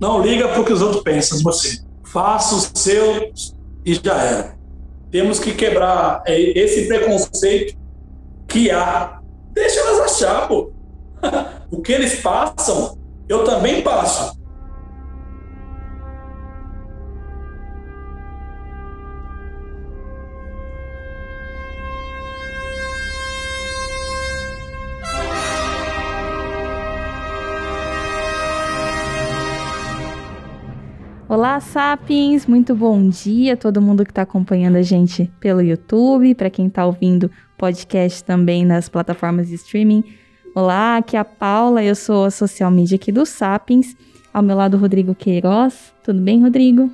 Não liga para o que os outros pensam de você. Faça o seu e já era. Temos que quebrar é, esse preconceito que há. Deixa elas achar, pô. o que eles passam, eu também passo. Olá, Sapiens! Muito bom dia a todo mundo que está acompanhando a gente pelo YouTube, para quem está ouvindo podcast também nas plataformas de streaming. Olá, aqui é a Paula, eu sou a social media aqui do Sapiens. Ao meu lado, Rodrigo Queiroz. Tudo bem, Rodrigo?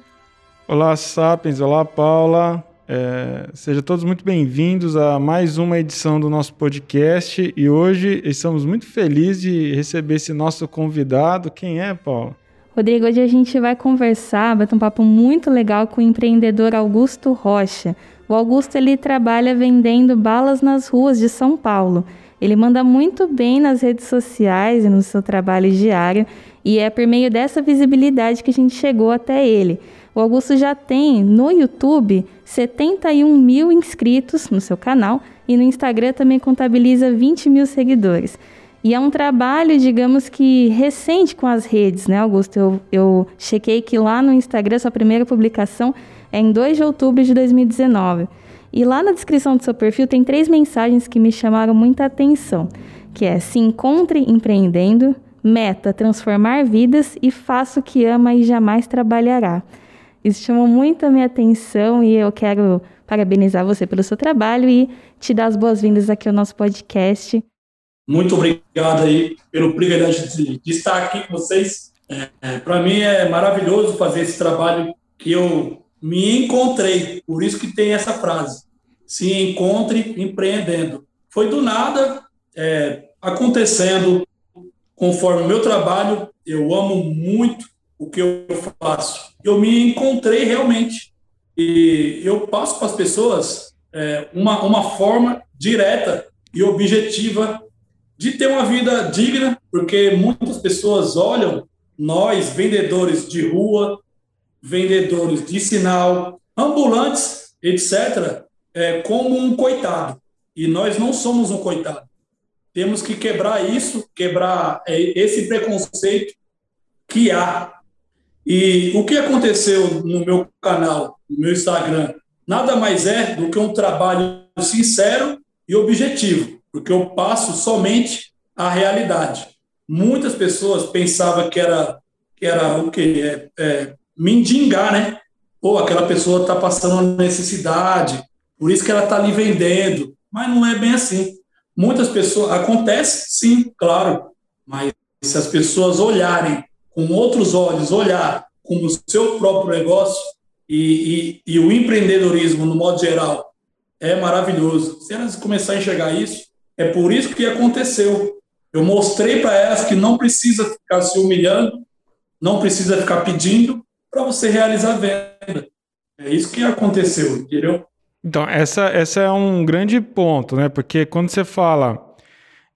Olá, Sapiens! Olá, Paula! É, sejam todos muito bem-vindos a mais uma edição do nosso podcast e hoje estamos muito felizes de receber esse nosso convidado. Quem é, Paula? Rodrigo, hoje a gente vai conversar, vai ter um papo muito legal com o empreendedor Augusto Rocha. O Augusto ele trabalha vendendo balas nas ruas de São Paulo. Ele manda muito bem nas redes sociais e no seu trabalho diário, e é por meio dessa visibilidade que a gente chegou até ele. O Augusto já tem no YouTube 71 mil inscritos no seu canal e no Instagram também contabiliza 20 mil seguidores. E é um trabalho, digamos que recente com as redes, né, Augusto? Eu, eu chequei que lá no Instagram, sua primeira publicação é em 2 de outubro de 2019. E lá na descrição do seu perfil tem três mensagens que me chamaram muita atenção, que é se encontre empreendendo, meta transformar vidas e faça o que ama e jamais trabalhará. Isso chamou muito a minha atenção e eu quero parabenizar você pelo seu trabalho e te dar as boas-vindas aqui ao nosso podcast. Muito obrigado aí pelo privilégio de, de estar aqui com vocês. É, é, Para mim é maravilhoso fazer esse trabalho que eu me encontrei. Por isso que tem essa frase: se encontre empreendendo. Foi do nada é, acontecendo conforme o meu trabalho. Eu amo muito o que eu faço. Eu me encontrei realmente e eu passo para as pessoas é, uma, uma forma direta e objetiva de ter uma vida digna, porque muitas pessoas olham nós, vendedores de rua, vendedores de sinal, ambulantes, etc., é, como um coitado. E nós não somos um coitado. Temos que quebrar isso, quebrar é, esse preconceito que há. E o que aconteceu no meu canal, no meu Instagram, nada mais é do que um trabalho sincero e objetivo porque eu passo somente a realidade. Muitas pessoas pensavam que era, que era o quê? É, é, né? Pô, aquela pessoa está passando uma necessidade, por isso que ela está ali vendendo. Mas não é bem assim. Muitas pessoas. Acontece, sim, claro, mas se as pessoas olharem com outros olhos, olhar como o seu próprio negócio e, e, e o empreendedorismo, no modo geral, é maravilhoso. Se elas começarem a enxergar isso, é por isso que aconteceu. Eu mostrei para elas que não precisa ficar se humilhando, não precisa ficar pedindo para você realizar a venda. É isso que aconteceu, entendeu? Então, essa, essa é um grande ponto, né? Porque quando você fala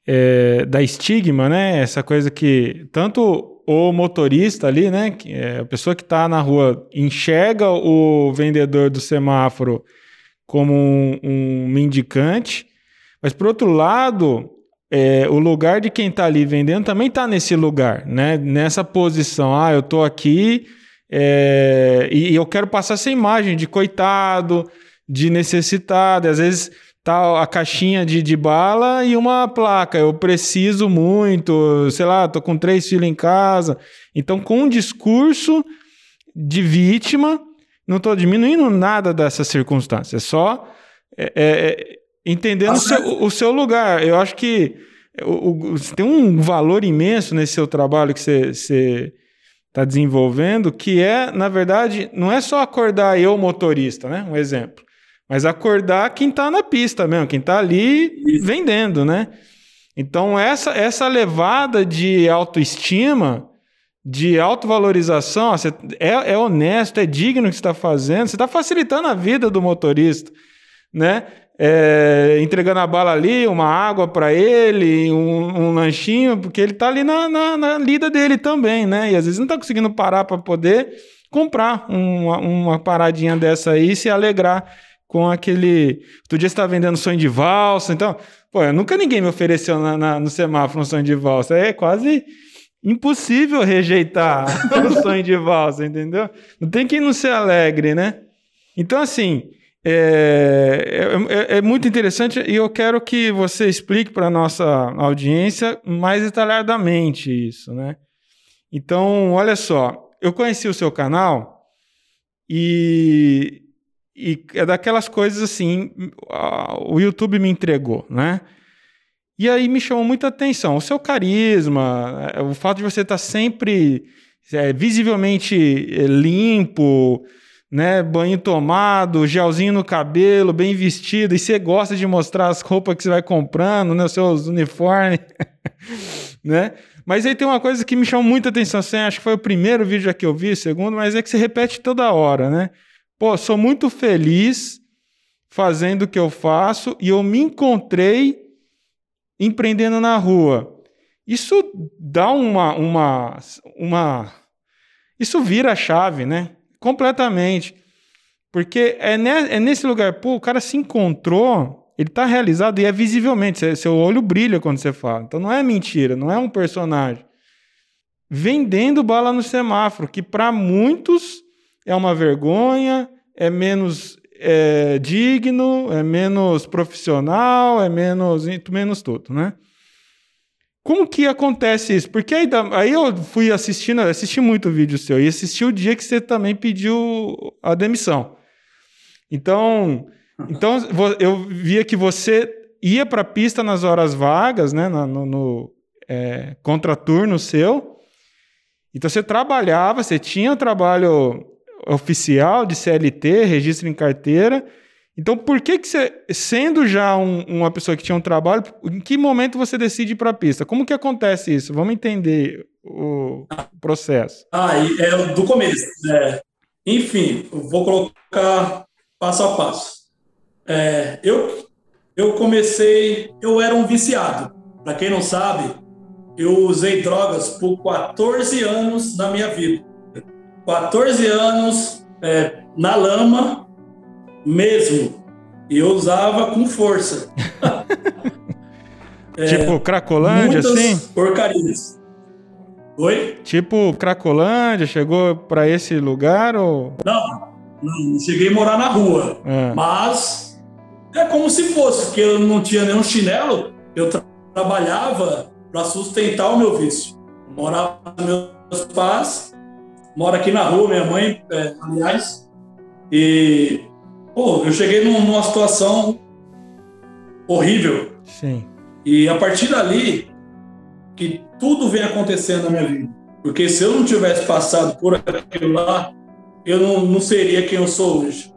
é, da estigma, né? Essa coisa que tanto o motorista ali, né? É a pessoa que está na rua enxerga o vendedor do semáforo como um, um mendicante, mas, por outro lado, é, o lugar de quem está ali vendendo também está nesse lugar, né? nessa posição. Ah, eu estou aqui é, e, e, eu quero passar essa imagem de coitado, de necessitado. Às vezes tá a caixinha de, de bala e uma placa. Eu preciso muito, sei lá, estou com três filhos em casa. Então, com um discurso de vítima, não estou diminuindo nada dessa circunstância. É só. É, é, entendendo o seu, o seu, lugar. Eu acho que o, o, tem um valor imenso nesse seu trabalho que você está desenvolvendo, que é, na verdade, não é só acordar eu, motorista, né? Um exemplo. Mas acordar quem está na pista mesmo, quem está ali Isso. vendendo, né? Então, essa, essa levada de autoestima, de autovalorização, você é, é honesto, é digno o que você está fazendo, você está facilitando a vida do motorista né? É, entregando a bala ali, uma água para ele, um, um, lanchinho, porque ele tá ali na, na, na, lida dele também, né? E às vezes não tá conseguindo parar para poder comprar uma, uma paradinha dessa aí e se alegrar com aquele. Outro dia você tá vendendo sonho de valsa, então, pô, nunca ninguém me ofereceu na, na, no semáforo um sonho de valsa. É quase impossível rejeitar o sonho de valsa, entendeu? Não tem quem não se alegre, né? Então, assim, é, é, é, é, muito interessante e eu quero que você explique para a nossa audiência mais detalhadamente isso, né? Então, olha só, eu conheci o seu canal e, e é daquelas coisas assim, o YouTube me entregou, né? E aí me chamou muita atenção o seu carisma, é, o fato de você estar tá sempre é, visivelmente é, limpo, né? Banho tomado, gelzinho no cabelo, bem vestido, e você gosta de mostrar as roupas que você vai comprando, né? Os seus uniformes, né? Mas aí tem uma coisa que me chamou muita atenção, assim, acho que foi o primeiro vídeo que eu vi, segundo, mas é que você repete toda hora, né? Pô, sou muito feliz fazendo o que eu faço e eu me encontrei empreendendo na rua. Isso dá uma, uma, uma, isso vira a chave, né? Completamente. Porque é, ne, é nesse lugar, pô, o cara se encontrou, ele tá realizado e é visivelmente, seu olho brilha quando você fala. Então não é mentira, não é um personagem. Vendendo bala no semáforo, que para muitos é uma vergonha, é menos é, digno, é menos profissional, é menos, menos tudo, né? Como que acontece isso? Porque aí, aí eu fui assistindo, assisti muito vídeo seu e assisti o dia que você também pediu a demissão. Então, então eu via que você ia para a pista nas horas vagas, né, no, no, é, contraturno seu. Então você trabalhava, você tinha trabalho oficial de CLT, registro em carteira, então, por que, que você, sendo já um, uma pessoa que tinha um trabalho, em que momento você decide ir para a pista? Como que acontece isso? Vamos entender o processo. Ah, é do começo. É, enfim, vou colocar passo a passo. É, eu, eu comecei, eu era um viciado. Para quem não sabe, eu usei drogas por 14 anos na minha vida. 14 anos é, na lama, mesmo. E eu usava com força. é, tipo Cracolândia, assim? porcarias. Oi? Tipo Cracolândia, chegou para esse lugar ou... Não, não cheguei a morar na rua. É. Mas é como se fosse, porque eu não tinha nenhum chinelo, eu tra trabalhava para sustentar o meu vício. Morava com meus pais, moro aqui na rua, minha mãe, é, aliás, e Pô, eu cheguei numa situação horrível. Sim. E a partir dali, que tudo vem acontecendo na minha vida. Porque se eu não tivesse passado por aquilo lá, eu não, não seria quem eu sou hoje.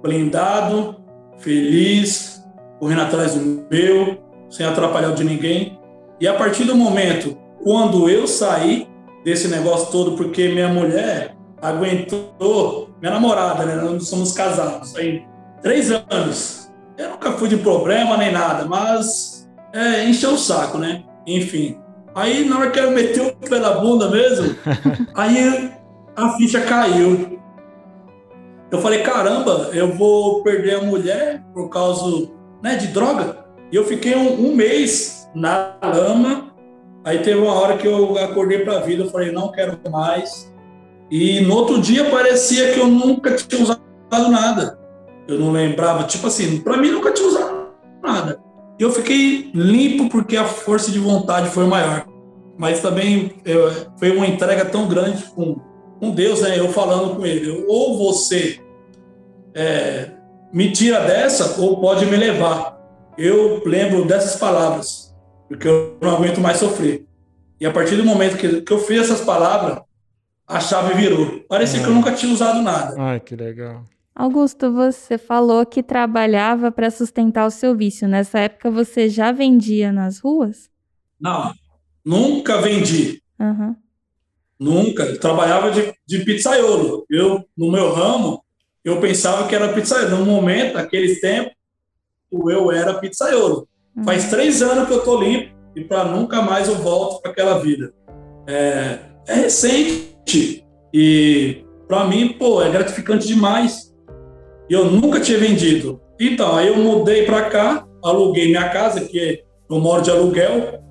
Blindado, feliz, correndo atrás do meu, sem atrapalhar de ninguém. E a partir do momento, quando eu saí desse negócio todo, porque minha mulher aguentou minha namorada, né? Nós somos casados aí três anos. Eu nunca fui de problema nem nada, mas é, encheu o saco, né? Enfim. Aí na hora que eu meti o pé na bunda mesmo, aí a ficha caiu. Eu falei, caramba, eu vou perder a mulher por causa né, de droga. E eu fiquei um, um mês na lama. Aí teve uma hora que eu acordei para a vida, eu falei, não quero mais e no outro dia parecia que eu nunca tinha usado nada. Eu não lembrava, tipo assim, para mim nunca tinha usado nada. Eu fiquei limpo porque a força de vontade foi maior. Mas também eu, foi uma entrega tão grande com, com Deus, né? Eu falando com ele, ou você é, me tira dessa, ou pode me levar. Eu lembro dessas palavras, porque eu não aguento mais sofrer. E a partir do momento que, que eu fiz essas palavras, a chave virou. Parecia que eu nunca tinha usado nada. Ai, que legal. Augusto, você falou que trabalhava para sustentar o seu vício. Nessa época você já vendia nas ruas? Não, nunca vendi. Uhum. Nunca. Eu trabalhava de, de pizzaiolo. Eu, no meu ramo, eu pensava que era pizzaiolo. No momento, naqueles tempos, eu era pizzaiolo. Uhum. Faz três anos que eu tô limpo e para nunca mais eu volto para aquela vida. É, é recente e para mim, pô, é gratificante demais. Eu nunca tinha vendido. Então, aí eu mudei para cá, aluguei minha casa, que eu moro de aluguel,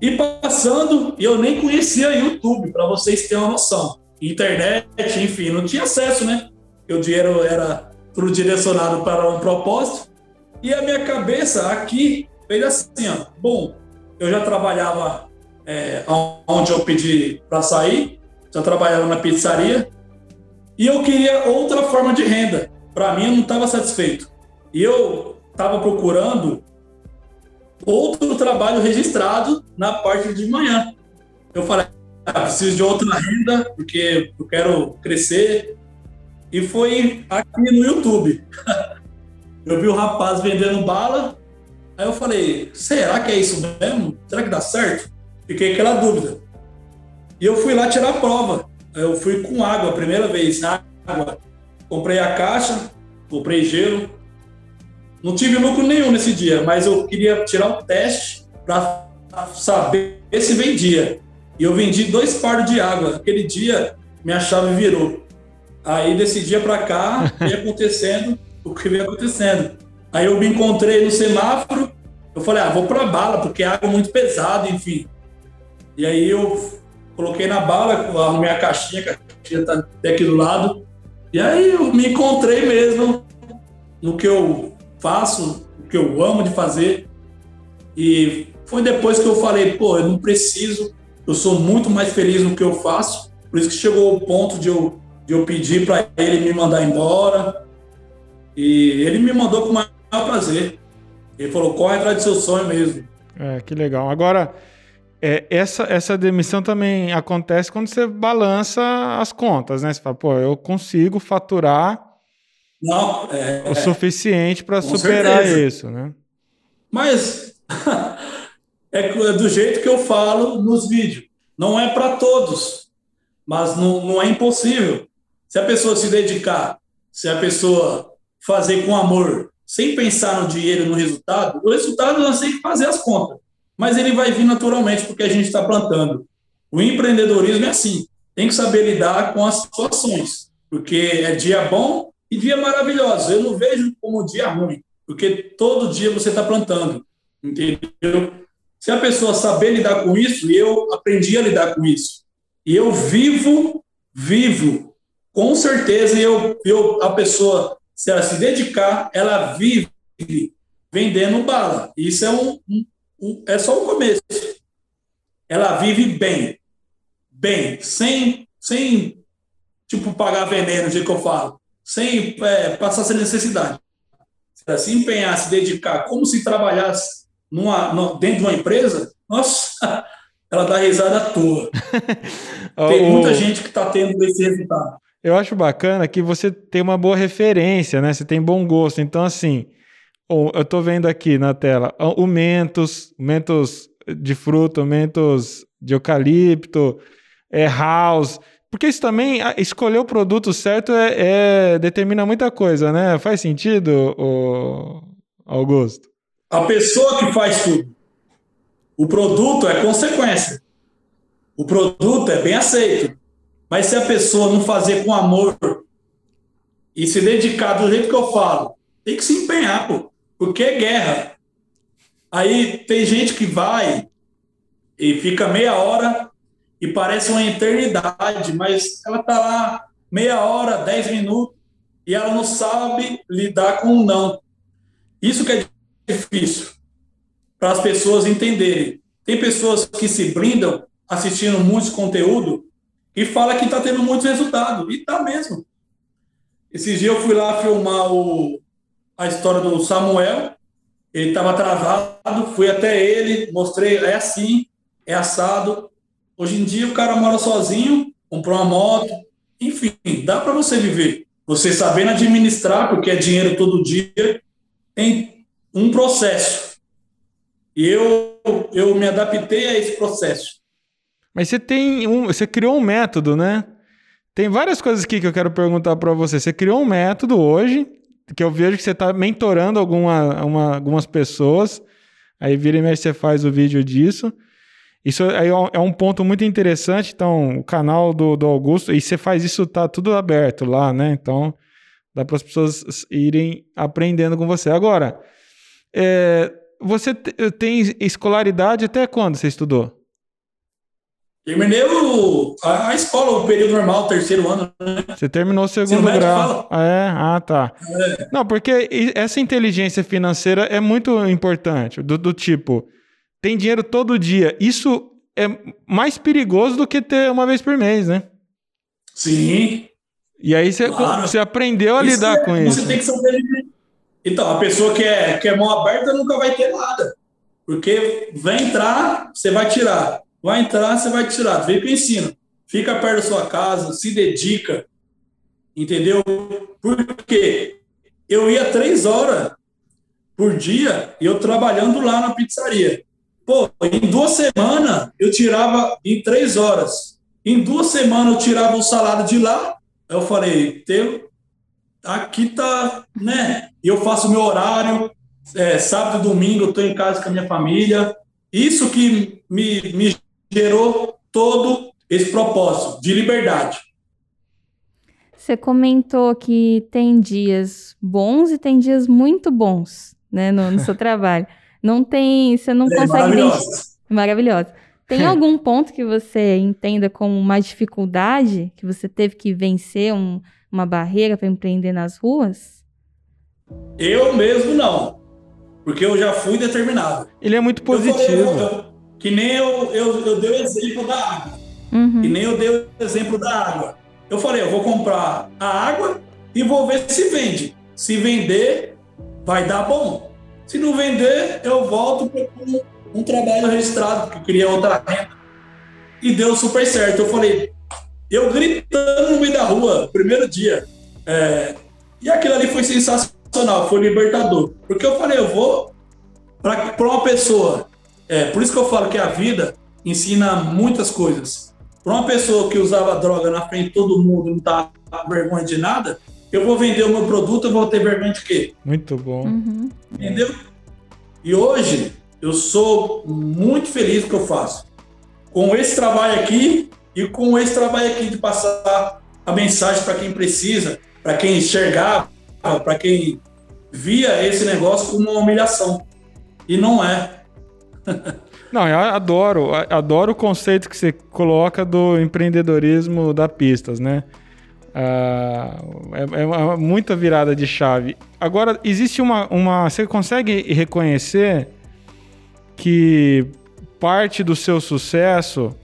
e passando, eu nem conhecia YouTube, para vocês terem uma noção. Internet, enfim, não tinha acesso, né? Porque o dinheiro era tudo direcionado para um propósito. E a minha cabeça aqui fez assim, ó. Bom, eu já trabalhava é, onde eu pedi para sair, já trabalhava na pizzaria, e eu queria outra forma de renda. Para mim, eu não estava satisfeito. E eu estava procurando outro trabalho registrado na parte de manhã. Eu falei, ah, preciso de outra renda, porque eu quero crescer. E foi aqui no YouTube. eu vi o rapaz vendendo bala, aí eu falei, será que é isso mesmo? Será que dá certo? Fiquei aquela dúvida. E eu fui lá tirar a prova. Eu fui com água a primeira vez, água. Comprei a caixa, comprei gelo, não tive lucro nenhum nesse dia, mas eu queria tirar o teste para saber se vendia. E eu vendi dois paros de água. Aquele dia, minha chave virou. Aí, desse dia para cá, veio acontecendo o que veio acontecendo. Aí eu me encontrei no semáforo, eu falei, ah, vou para bala, porque a água é muito pesada, enfim. E aí eu coloquei na bala, arrumei a caixinha, a caixinha tá aqui do lado. E aí eu me encontrei mesmo no que eu faço o que eu amo de fazer. E foi depois que eu falei, pô, eu não preciso, eu sou muito mais feliz no que eu faço. Por isso que chegou o ponto de eu, de eu pedir para ele me mandar embora. E ele me mandou com o maior prazer. Ele falou, corre atrás do seu sonho mesmo. É, que legal. Agora, é, essa, essa demissão também acontece quando você balança as contas, né? Você fala, pô, eu consigo faturar não, é, o suficiente para superar certeza. isso, né? Mas é do jeito que eu falo nos vídeos. Não é para todos, mas não, não é impossível. Se a pessoa se dedicar, se a pessoa fazer com amor, sem pensar no dinheiro no resultado, o resultado nós temos que fazer as contas. Mas ele vai vir naturalmente porque a gente está plantando. O empreendedorismo é assim, tem que saber lidar com as situações, porque é dia bom e dia maravilhoso. Eu não vejo como dia ruim, porque todo dia você está plantando, entendeu? Se a pessoa saber lidar com isso, e eu aprendi a lidar com isso, e eu vivo, vivo, com certeza, eu, eu, a pessoa, se ela se dedicar, ela vive vendendo bala. Isso é um, um, um é só o começo. Ela vive bem, bem, sem, sem tipo pagar veneno, do jeito que eu falo sem é, passar essa necessidade. Se empenhar, se dedicar, como se trabalhasse numa, dentro de uma empresa, nossa, ela dá risada à toa. tem muita gente que está tendo esse resultado. Eu acho bacana que você tem uma boa referência, né? Você tem bom gosto. Então, assim, eu estou vendo aqui na tela o Mentos, Mentos de fruta, Mentos de eucalipto, é house. Porque isso também, escolher o produto certo é, é, determina muita coisa, né? Faz sentido, Augusto? A pessoa que faz tudo. O produto é consequência. O produto é bem aceito. Mas se a pessoa não fazer com amor e se dedicar do jeito que eu falo, tem que se empenhar, pô, porque é guerra. Aí tem gente que vai e fica meia hora e parece uma eternidade, mas ela está lá meia hora, dez minutos, e ela não sabe lidar com o não. Isso que é difícil para as pessoas entenderem. Tem pessoas que se brindam assistindo muito conteúdo e fala que está tendo muitos resultados, e está mesmo. Esses dias eu fui lá filmar o, a história do Samuel, ele estava travado, fui até ele, mostrei, é assim, é assado, Hoje em dia o cara mora sozinho, comprou uma moto, enfim, dá para você viver. Você sabendo administrar, porque é dinheiro todo dia, tem um processo. E eu, eu me adaptei a esse processo. Mas você tem um, você criou um método, né? Tem várias coisas aqui que eu quero perguntar para você. Você criou um método hoje, que eu vejo que você está mentorando alguma, uma, algumas pessoas. Aí vira e mexe, você faz o vídeo disso. Isso aí é um ponto muito interessante. Então, o canal do, do Augusto, e você faz isso, tá tudo aberto lá, né? Então, dá para as pessoas irem aprendendo com você. Agora, é, você tem escolaridade até quando você estudou? Terminei o, a, a, escola, o período normal, o terceiro ano. Né? Você terminou o segundo grau. Ah, é? Ah, tá. É. Não, porque essa inteligência financeira é muito importante. Do, do tipo, tem dinheiro todo dia. Isso é mais perigoso do que ter uma vez por mês, né? Sim. E aí você, claro. você aprendeu a isso lidar é, com isso. Você tem que saber. Então, a pessoa que é, que é mão aberta nunca vai ter nada. Porque vai entrar, você vai tirar. Vai entrar, você vai tirar. Vem para ensino. Fica perto da sua casa, se dedica. Entendeu? Porque eu ia três horas por dia e eu trabalhando lá na pizzaria. Pô, em duas semanas eu tirava em três horas. Em duas semanas eu tirava o salário de lá. Eu falei, teu, aqui tá, né? E eu faço meu horário, é, sábado e domingo eu estou em casa com a minha família. Isso que me, me gerou todo esse propósito de liberdade. Você comentou que tem dias bons e tem dias muito bons, né, no, no seu trabalho. Não tem, você não é consegue. Maravilhosa. Maravilhosa. Tem algum ponto que você entenda como uma dificuldade que você teve que vencer um, uma barreira para empreender nas ruas? Eu mesmo não, porque eu já fui determinado. Ele é muito positivo. Eu, eu, que nem eu, eu, eu dei o exemplo da água. Uhum. Que nem eu dei o exemplo da água. Eu falei, eu vou comprar a água e vou ver se vende. Se vender, vai dar bom. Se não vender, eu volto para um, um, trabalho registrado, porque eu queria outra renda. E deu super certo. Eu falei, eu gritando no meio da rua, primeiro dia. É, e aquilo ali foi sensacional, foi libertador. Porque eu falei, eu vou para uma pessoa. É, por isso que eu falo que a vida ensina muitas coisas. Para uma pessoa que usava droga na frente de todo mundo, não tá vergonha de nada, eu vou vender o meu produto, eu vou ter vergonha de quê? Muito bom. Uhum. Entendeu? E hoje eu sou muito feliz com o que eu faço. Com esse trabalho aqui e com esse trabalho aqui de passar a mensagem para quem precisa, para quem enxergava, para quem via esse negócio como uma humilhação. E não é. Não, eu adoro, adoro o conceito que você coloca do empreendedorismo da pistas, né? Ah, é, é muita virada de chave. Agora, existe uma, uma. Você consegue reconhecer que parte do seu sucesso,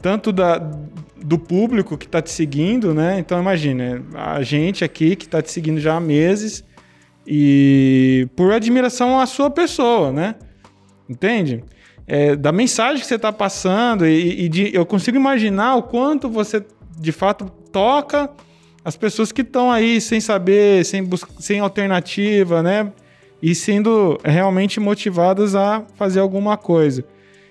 tanto da, do público que está te seguindo, né? Então, imagine, a gente aqui que está te seguindo já há meses e por admiração à sua pessoa, né? Entende? É, da mensagem que você está passando e, e de, eu consigo imaginar o quanto você de fato toca as pessoas que estão aí sem saber, sem, sem alternativa, né? E sendo realmente motivadas a fazer alguma coisa.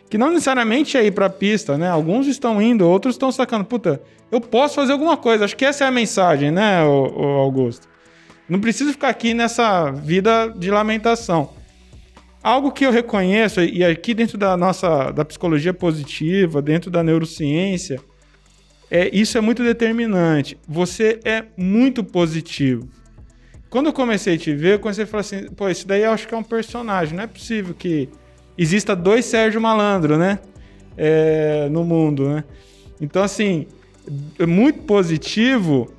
Que não necessariamente é ir para a pista, né? Alguns estão indo, outros estão sacando, puta, eu posso fazer alguma coisa. Acho que essa é a mensagem, né, Augusto? Não preciso ficar aqui nessa vida de lamentação. Algo que eu reconheço, e aqui dentro da nossa da psicologia positiva, dentro da neurociência, é, isso é muito determinante. Você é muito positivo. Quando eu comecei a te ver, eu comecei a falar assim, pô, isso daí eu acho que é um personagem. Não é possível que exista dois Sérgio Malandro, né? É, no mundo, né? Então, assim, muito positivo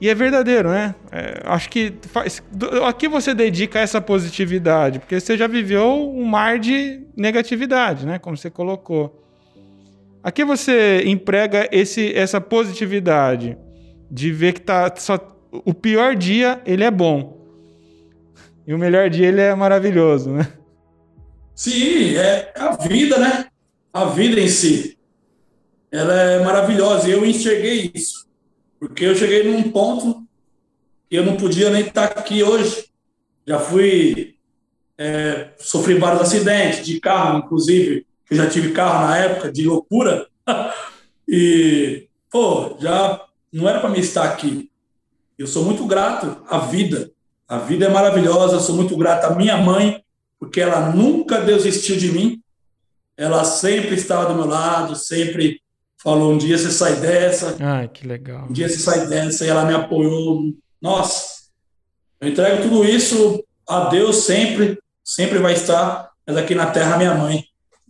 e é verdadeiro, né? É, acho que faz, aqui você dedica essa positividade, porque você já viveu um mar de negatividade, né? Como você colocou. Aqui você emprega esse, essa positividade de ver que tá só o pior dia ele é bom e o melhor dia ele é maravilhoso, né? Sim, é a vida, né? A vida em si, ela é maravilhosa. E eu enxerguei isso, porque eu cheguei num ponto que eu não podia nem estar aqui hoje. Já fui é, sofri vários acidentes de carro, inclusive eu já tive carro na época, de loucura, e, pô, já não era para mim estar aqui. Eu sou muito grato à vida, A vida é maravilhosa, sou muito grato à minha mãe, porque ela nunca desistiu de mim. Ela sempre estava do meu lado, sempre falou: um dia você sai dessa. Ai, que legal. Um dia você sai dessa, e ela me apoiou. Nossa, eu entrego tudo isso a Deus sempre, sempre vai estar, mas aqui na terra, minha mãe,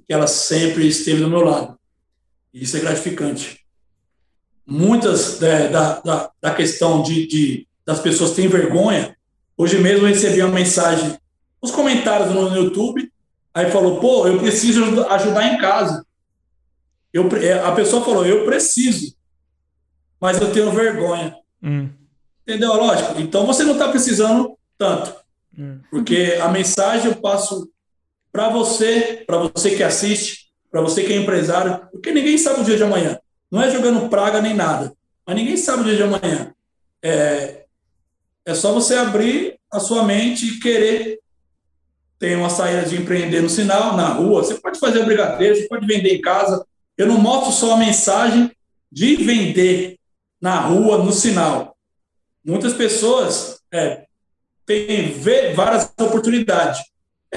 que ela sempre esteve do meu lado. Isso é gratificante. Muitas é, da, da, da, questão de, de, das pessoas têm vergonha. Hoje mesmo eu recebi uma mensagem nos comentários no YouTube, aí falou, pô, eu preciso ajudar em casa. Eu, é, a pessoa falou, eu preciso, mas eu tenho vergonha. Hum. Entendeu? Lógico. Então você não está precisando tanto. Hum. Porque a mensagem eu passo para você, para você que assiste, para você que é empresário, porque ninguém sabe o dia de amanhã. Não é jogando praga nem nada, mas ninguém sabe o dia de amanhã. É, é só você abrir a sua mente e querer ter uma saída de empreender no sinal, na rua. Você pode fazer brigadeiro, você pode vender em casa. Eu não mostro só a mensagem de vender na rua, no sinal. Muitas pessoas é, têm várias oportunidades.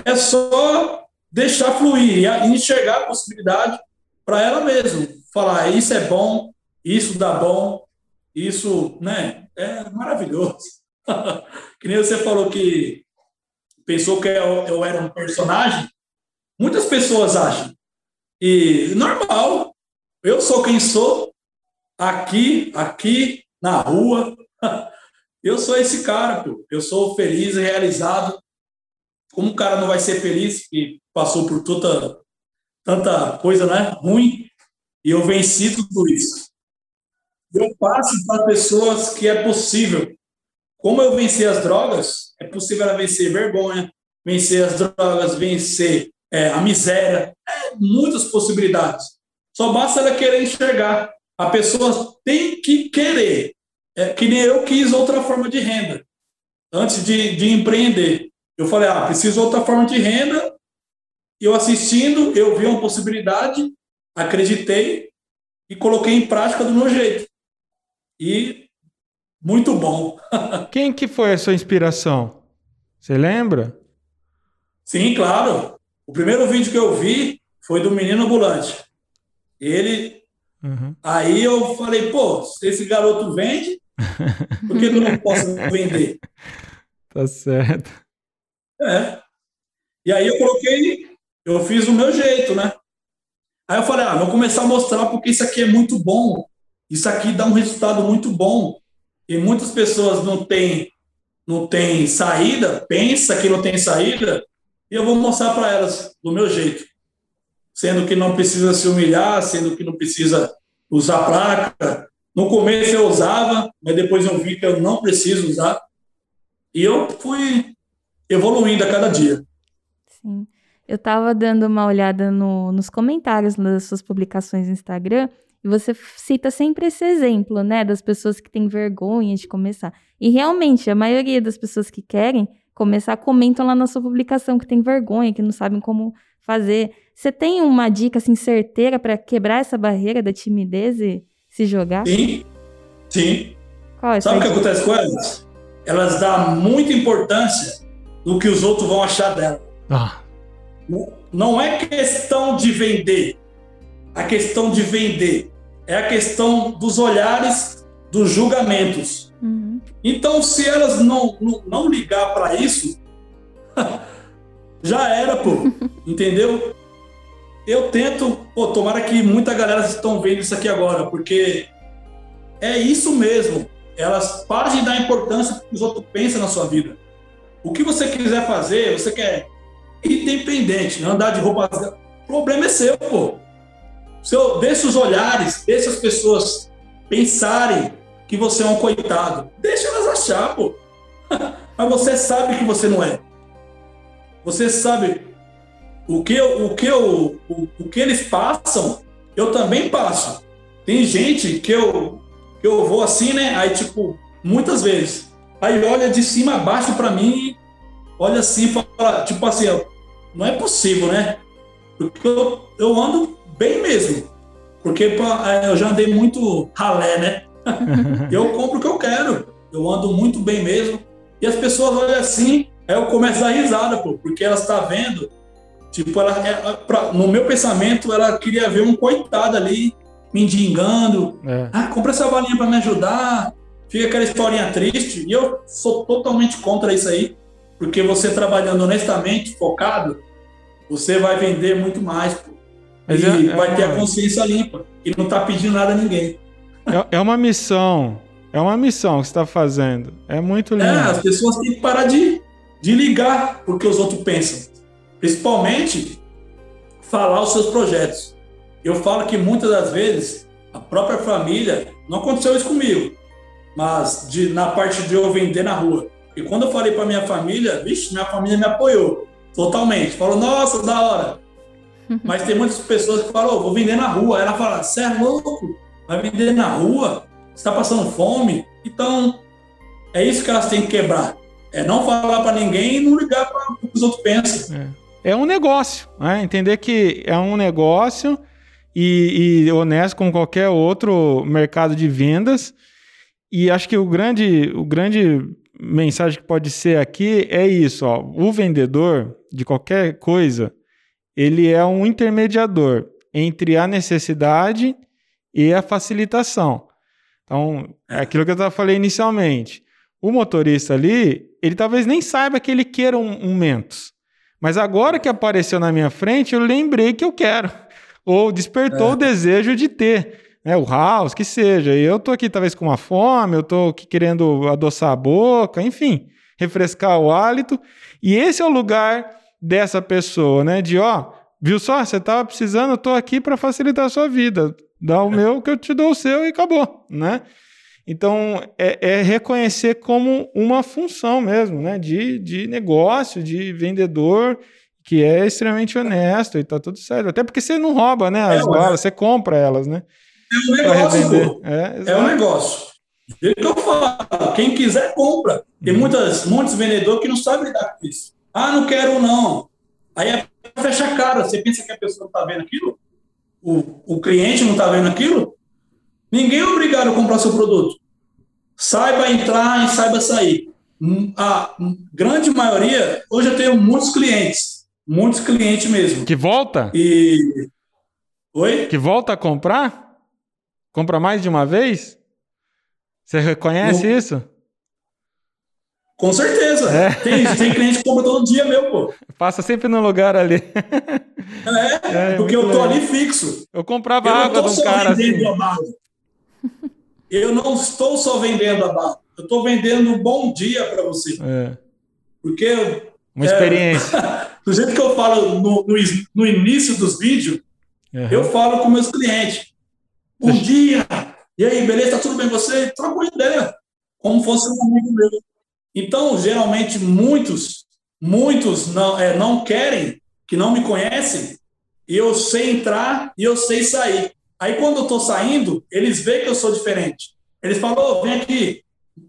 É só deixar fluir e enxergar a possibilidade para ela mesma. Falar, isso é bom, isso dá bom, isso né, é maravilhoso. que nem você falou que pensou que eu, eu era um personagem. Muitas pessoas acham. E normal, eu sou quem sou, aqui, aqui, na rua. Eu sou esse cara, pô. Eu sou feliz e realizado como o cara não vai ser feliz e passou por toda tanta coisa, né, ruim, e eu venci tudo isso. Eu passo para pessoas que é possível. Como eu venci as drogas, é possível vencer vergonha, vencer as drogas, vencer é, a miséria, é, muitas possibilidades. Só basta ela querer enxergar. A pessoa tem que querer. É, que nem eu quis outra forma de renda antes de, de empreender. Eu falei, ah, preciso outra forma de renda. Eu assistindo, eu vi uma possibilidade, acreditei e coloquei em prática do meu jeito. E muito bom. Quem que foi a sua inspiração? Você lembra? Sim, claro. O primeiro vídeo que eu vi foi do Menino Ambulante. Ele. Uhum. Aí eu falei, pô, se esse garoto vende, por que eu não posso vender? Tá certo. É. E aí eu coloquei, eu fiz o meu jeito, né? Aí eu falei, ah, vou começar a mostrar porque isso aqui é muito bom. Isso aqui dá um resultado muito bom. E muitas pessoas não têm não tem saída, pensa que não tem saída, e eu vou mostrar para elas do meu jeito. Sendo que não precisa se humilhar, sendo que não precisa usar placa. No começo eu usava, mas depois eu vi que eu não preciso usar. E eu fui evoluindo a cada dia. Sim. Eu estava dando uma olhada no, nos comentários das suas publicações no Instagram e você cita sempre esse exemplo, né, das pessoas que têm vergonha de começar. E realmente, a maioria das pessoas que querem começar comentam lá na sua publicação que tem vergonha, que não sabem como fazer. Você tem uma dica assim certeira para quebrar essa barreira da timidez e se jogar? Sim. Sim. É Sabe o que acontece com elas? Elas dão muita importância do que os outros vão achar dela. Ah. Não é questão de vender. A questão de vender é a questão dos olhares, dos julgamentos. Uhum. Então, se elas não, não, não ligar para isso, já era, pô. entendeu? Eu tento, pô, tomara que muita galera estão vendo isso aqui agora, porque é isso mesmo. Elas parem de dar importância que os outros pensam na sua vida. O que você quiser fazer, você quer independente, não andar de roupa. O problema é seu, pô. Seu, deixa os olhares, deixa as pessoas pensarem que você é um coitado. Deixa elas achar, pô. Mas você sabe que você não é. Você sabe o que, eu, o que, eu, o, o que eles passam, eu também passo. Tem gente que eu, que eu vou assim, né? Aí, tipo, muitas vezes Aí olha de cima a baixo para mim, olha assim fala, tipo assim, não é possível, né? Porque eu, eu ando bem mesmo. Porque é, eu já andei muito ralé, né? eu compro o que eu quero. Eu ando muito bem mesmo. E as pessoas olham assim, aí eu começo a dar risada, pô, porque elas estão tá vendo, tipo, ela, ela pra, no meu pensamento, ela queria ver um coitado ali, mendigando. É. Ah, compra essa balinha para me ajudar. Fica aquela historinha triste. E eu sou totalmente contra isso aí, porque você trabalhando honestamente, focado, você vai vender muito mais, pô. Mas e é, é vai é ter a consciência limpa. E não tá pedindo nada a ninguém. É, é uma missão. É uma missão que você está fazendo. É muito lindo. É, as pessoas têm que parar de, de ligar porque os outros pensam. Principalmente falar os seus projetos. Eu falo que muitas das vezes a própria família, não aconteceu isso comigo, mas de, na parte de eu vender na rua. E quando eu falei para minha família, vixe, minha família me apoiou totalmente. Falou, nossa, da hora. mas tem muitas pessoas que falam, oh, vou vender na rua. Ela fala, você é louco? Vai vender na rua? está passando fome. Então, é isso que elas têm que quebrar. É não falar para ninguém e não ligar para o que os outros pensam. É, é um negócio, né? entender que é um negócio e, e, honesto como qualquer outro mercado de vendas. E acho que o grande, o grande mensagem que pode ser aqui é isso: ó, o vendedor de qualquer coisa ele é um intermediador entre a necessidade e a facilitação. Então, é aquilo que eu falei inicialmente. O motorista ali, ele talvez nem saiba que ele queira um, um Mentos. Mas agora que apareceu na minha frente, eu lembrei que eu quero. Ou despertou é. o desejo de ter. Né, o house, que seja. E eu tô aqui talvez com uma fome, eu tô aqui querendo adoçar a boca, enfim, refrescar o hálito. E esse é o lugar dessa pessoa, né? De ó, viu só, você tava precisando, eu tô aqui para facilitar a sua vida. Dá o meu que eu te dou o seu e acabou, né? Então, é, é, reconhecer como uma função mesmo, né? De, de negócio, de vendedor, que é extremamente honesto e tá tudo certo. Até porque você não rouba, né? As é, balas, você compra elas, né? É um negócio, é, é, um negócio. É o que eu falo. Quem quiser, compra. Tem uhum. muitas, muitos vendedores que não sabem lidar com isso. Ah, não quero não. Aí é fecha a cara. Você pensa que a pessoa não tá vendo aquilo? O, o cliente não está vendo aquilo, ninguém é obrigado a comprar seu produto. Saiba entrar e saiba sair. Hum, a grande maioria, hoje eu tenho muitos clientes, muitos clientes mesmo. Que volta? E. Oi? Que volta a comprar? Compra mais de uma vez? Você reconhece no... isso? Com certeza. É. Tem, tem cliente que compra todo dia meu, pô. Passa sempre no lugar ali. É, é porque eu tô legal. ali fixo. Eu comprava eu água de um cara assim. Eu não estou só vendendo a barra. Eu estou vendendo um bom dia para você. É. Porque. Uma experiência. É, do jeito que eu falo no, no, no início dos vídeos, uhum. eu falo com meus clientes. Bom dia! E aí, beleza? Tá tudo bem com você? Troca uma ideia. Como fosse um amigo meu. Então, geralmente, muitos, muitos não, é, não querem, que não me conhecem, e eu sei entrar e eu sei sair. Aí, quando eu estou saindo, eles veem que eu sou diferente. Eles falam, oh, vem aqui.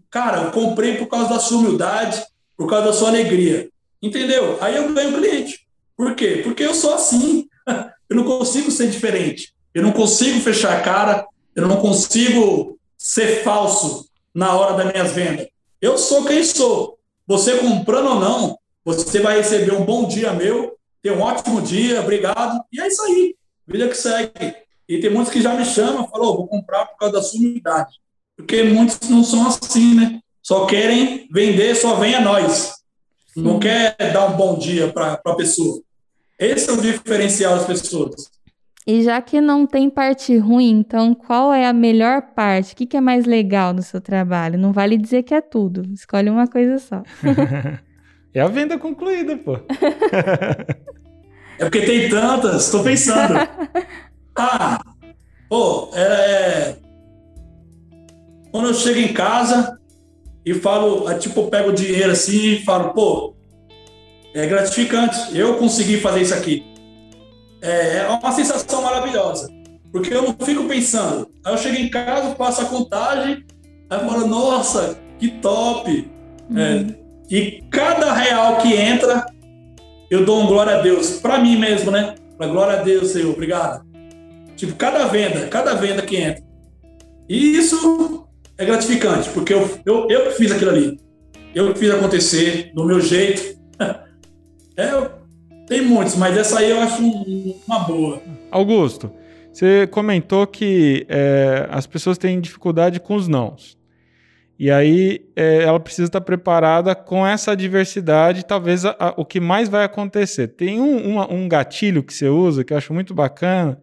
Cara, eu comprei por causa da sua humildade, por causa da sua alegria. Entendeu? Aí eu ganho cliente. Por quê? Porque eu sou assim. Eu não consigo ser diferente. Eu não consigo fechar a cara. Eu não consigo ser falso na hora das minhas vendas. Eu sou quem sou. Você comprando ou não, você vai receber um bom dia meu, ter um ótimo dia, obrigado. E é isso aí. Vida que segue. E tem muitos que já me chamam, falam, oh, vou comprar por causa da sua unidade. Porque muitos não são assim, né? Só querem vender, só vem a nós. Não quer dar um bom dia para a pessoa. Esse é o diferencial das pessoas. E já que não tem parte ruim, então qual é a melhor parte? O que, que é mais legal no seu trabalho? Não vale dizer que é tudo. Escolhe uma coisa só. é a venda concluída, pô. é porque tem tantas, estou pensando. Ah, pô, é, é, Quando eu chego em casa e falo, é, tipo, eu pego o dinheiro assim e falo, pô, é gratificante, eu consegui fazer isso aqui é, é uma sensação maravilhosa. Porque eu não fico pensando. Aí eu chego em casa, faço a contagem, aí eu falo, nossa, que top! Uhum. É, e cada real que entra, eu dou um glória a Deus. Para mim mesmo, né? Pra glória a Deus, Senhor, obrigado. Tipo, cada venda, cada venda que entra. E isso é gratificante, porque eu, eu, eu fiz aquilo ali. eu fiz acontecer do meu jeito. É, tem muitos, mas essa aí eu acho uma boa. Augusto, você comentou que é, as pessoas têm dificuldade com os nãos. E aí é, ela precisa estar preparada com essa diversidade, talvez a, a, o que mais vai acontecer. Tem um, uma, um gatilho que você usa que eu acho muito bacana,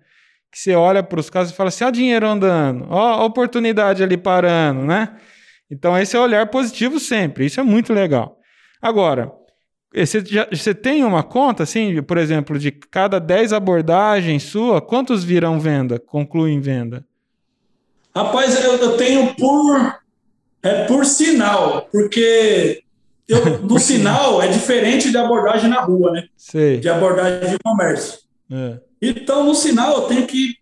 que você olha para os casos e fala assim: ó, dinheiro andando, ó, oportunidade ali parando, né? Então, esse é o olhar positivo sempre. Isso é muito legal. Agora, você, já, você tem uma conta, assim, por exemplo, de cada 10 abordagens sua, quantos viram venda, concluem venda? Rapaz, eu, eu tenho por, é, por sinal, porque eu, no sinal é diferente de abordagem na rua, né? Sei. De abordagem de comércio. É. Então, no sinal, eu tenho que.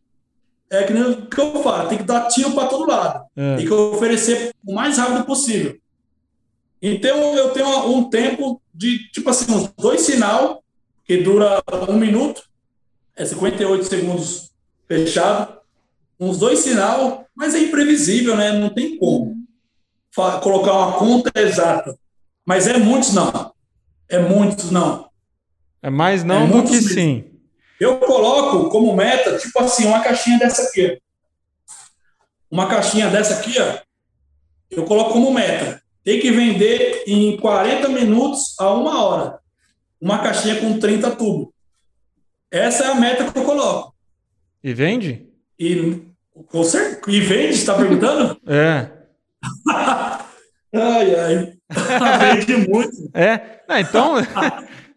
É que nem o que eu falo, tem que dar tiro para todo lado. É. Tem que oferecer o mais rápido possível. Então, eu tenho um tempo de, tipo assim, uns dois sinal, que dura um minuto, é 58 segundos fechado, uns dois sinal, mas é imprevisível, né? Não tem como colocar uma conta exata. Mas é muitos não. É muitos não. É mais não é do que mesmo. sim. Eu coloco como meta, tipo assim, uma caixinha dessa aqui. Uma caixinha dessa aqui, ó. Eu coloco como meta tem que vender em 40 minutos a uma hora. Uma caixinha com 30 tubos. Essa é a meta que eu coloco. E vende? E, com certeza. E vende, está perguntando? É. ai, ai. vende muito. É? Não, então.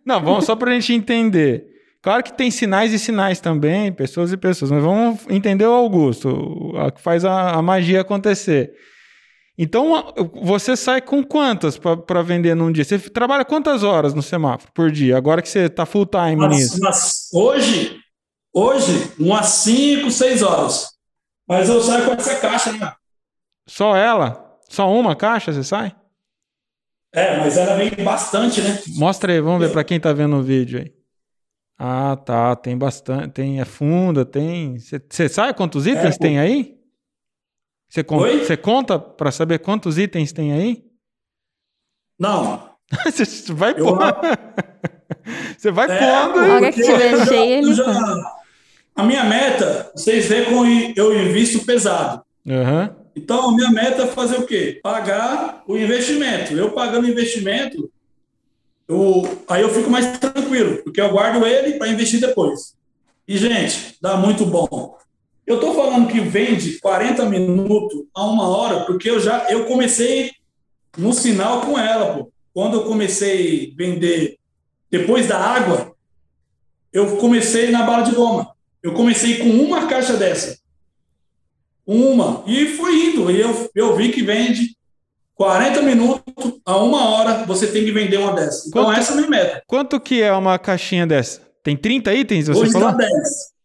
Não, vamos só para a gente entender. Claro que tem sinais e sinais também, pessoas e pessoas, mas vamos entender o Augusto, o que faz a, a magia acontecer. Então, você sai com quantas para vender num dia? Você trabalha quantas horas no semáforo por dia? Agora que você está full time mas, nisso. Mas hoje, hoje, umas 5, 6 horas. Mas eu saio com essa caixa, né? Só ela? Só uma caixa você sai? É, mas ela vem bastante, né? Mostra aí, vamos ver para quem está vendo o vídeo aí. Ah, tá, tem bastante, tem é funda, tem. Você sabe quantos itens é, tem aí? Você, con você conta para saber quantos itens tem aí? Não. você vai pôr. você vai é, pondo. Olha que tiver ele já, A minha meta, vocês veem como eu invisto pesado. Uhum. Então, a minha meta é fazer o quê? Pagar o investimento. Eu pagando o investimento, eu, aí eu fico mais tranquilo, porque eu guardo ele para investir depois. E, gente, dá muito bom. Eu estou falando que vende 40 minutos a uma hora, porque eu já eu comecei no sinal com ela, pô. Quando eu comecei a vender depois da água, eu comecei na bala de goma. Eu comecei com uma caixa dessa. Uma. E foi indo. E eu, eu vi que vende 40 minutos a uma hora, você tem que vender uma dessa. Então, quanto, essa é a minha meta. Quanto que é uma caixinha dessa? Tem 30 itens, você Hoje falou? Tá 10.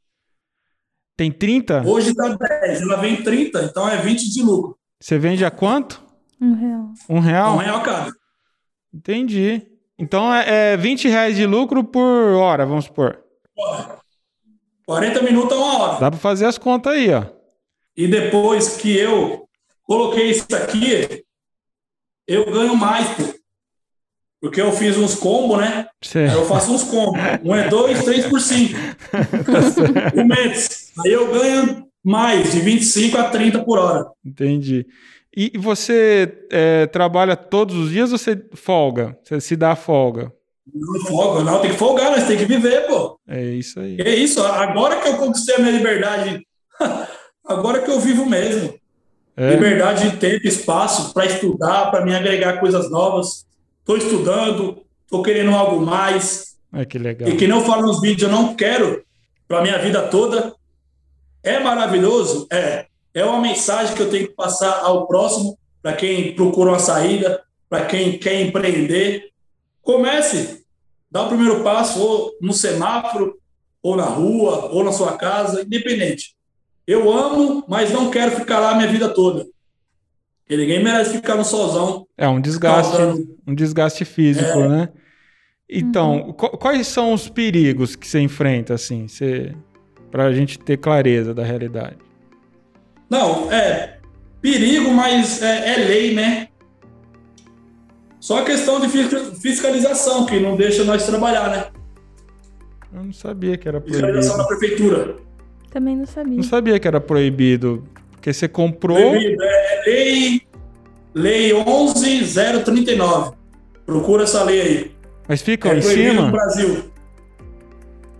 Tem 30? Hoje está 10, ela vem 30, então é 20 de lucro. Você vende a quanto? Um real. Um real? Um real cada. Entendi. Então é, é 20 reais de lucro por hora, vamos supor. 40 minutos a uma hora. Dá para fazer as contas aí, ó. E depois que eu coloquei isso aqui, eu ganho mais, pô. Porque eu fiz uns combos, né? Aí eu faço uns combos. Um é dois, três por cinco. tá um mês. Aí eu ganho mais, de 25 a 30 por hora. Entendi. E você é, trabalha todos os dias ou você folga? Você se dá folga? Não folga, não, tem que folgar, nós tem que viver, pô. É isso aí. É isso, agora que eu conquistei a minha liberdade, agora que eu vivo mesmo. É. Liberdade de tempo, espaço para estudar, para me agregar coisas novas estou estudando, estou querendo algo mais. É que legal. E que não falo nos vídeos, eu não quero para minha vida toda. É maravilhoso? É. É uma mensagem que eu tenho que passar ao próximo, para quem procura uma saída, para quem quer empreender. Comece, dá o primeiro passo, ou no semáforo, ou na rua, ou na sua casa, independente. Eu amo, mas não quero ficar lá a minha vida toda. Porque ninguém merece ficar no solzão. É um desgaste, causando... um desgaste físico, é. né? Então, uhum. quais são os perigos que você enfrenta, assim, você... para a gente ter clareza da realidade? Não, é perigo, mas é, é lei, né? Só a questão de fiscalização, que não deixa nós trabalhar, né? Eu não sabia que era proibido. Fiscalização da prefeitura. Também não sabia. Não sabia que era proibido. Porque você comprou. Proibido. É lei, lei 11039. Procura essa lei aí. Mas ficam é em cima? no Brasil.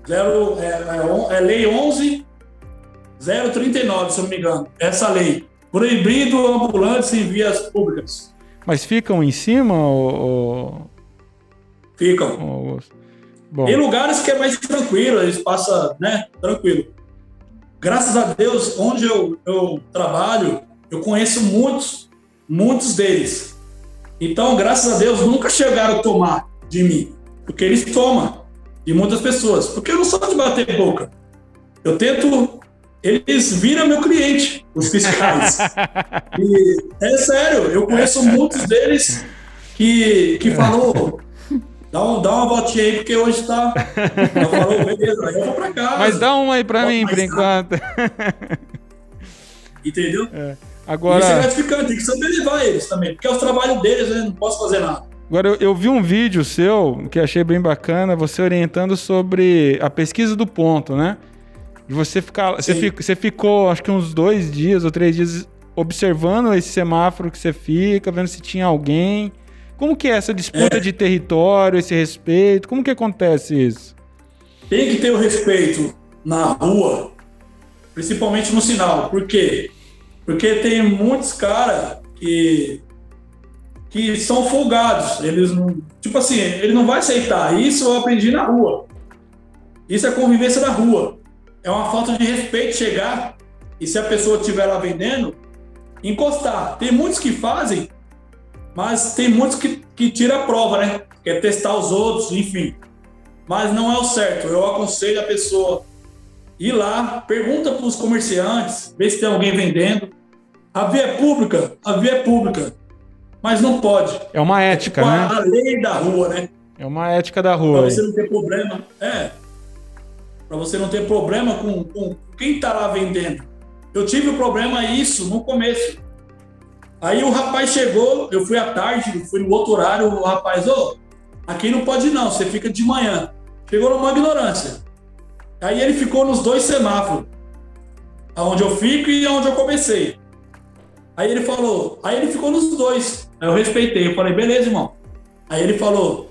Zero, é, é, é lei 11039, se eu não me engano. Essa lei. Proibido ambulantes em vias públicas. Mas ficam em cima ou. Ficam. ou... Bom. Em lugares que é mais tranquilo, eles passam, né? Tranquilo. Graças a Deus, onde eu, eu trabalho, eu conheço muitos, muitos deles. Então, graças a Deus, nunca chegaram a tomar de mim. Porque eles tomam de muitas pessoas. Porque eu não sou de bater boca. Eu tento eles viram meu cliente, os fiscais. e é sério, eu conheço muitos deles que, que falou, dá, um, dá uma voltinha aí, porque hoje tá. Eu falou, beleza, aí eu vou pra casa. Mas dá uma aí pra mim, por enquanto. Entendeu? É. Agora... Isso é gratificante, tem que saber levar eles também, porque é o trabalho deles, né? Não posso fazer nada. Agora, eu, eu, vi um vídeo seu que achei bem bacana, você orientando sobre a pesquisa do ponto, né? De você ficar. Você, fico, você ficou, acho que uns dois dias ou três dias observando esse semáforo que você fica, vendo se tinha alguém. Como que é essa disputa é. de território, esse respeito? Como que acontece isso? Tem que ter o respeito na rua, principalmente no sinal. Por quê? Porque tem muitos caras que que são folgados. Eles não, tipo assim, ele não vai aceitar. Isso eu aprendi na rua. Isso é convivência na rua é uma falta de respeito chegar e se a pessoa estiver lá vendendo, encostar. Tem muitos que fazem, mas tem muitos que, que tiram a prova, né? Quer testar os outros, enfim. Mas não é o certo. Eu aconselho a pessoa ir lá, pergunta para os comerciantes, ver se tem alguém vendendo. A via é pública, a via é pública, mas não pode. É uma ética, é né? A lei da rua, né? É uma ética da rua. Para você não ter problema. É, para você não ter problema com, com quem está lá vendendo. Eu tive um problema isso no começo. Aí o rapaz chegou, eu fui à tarde, fui no outro horário, o rapaz, ô, oh, aqui não pode não, você fica de manhã. Chegou numa ignorância. Aí ele ficou nos dois semáforos, aonde eu fico e aonde eu comecei. Aí ele falou, aí ele ficou nos dois. Aí eu respeitei, eu falei, beleza, irmão. Aí ele falou,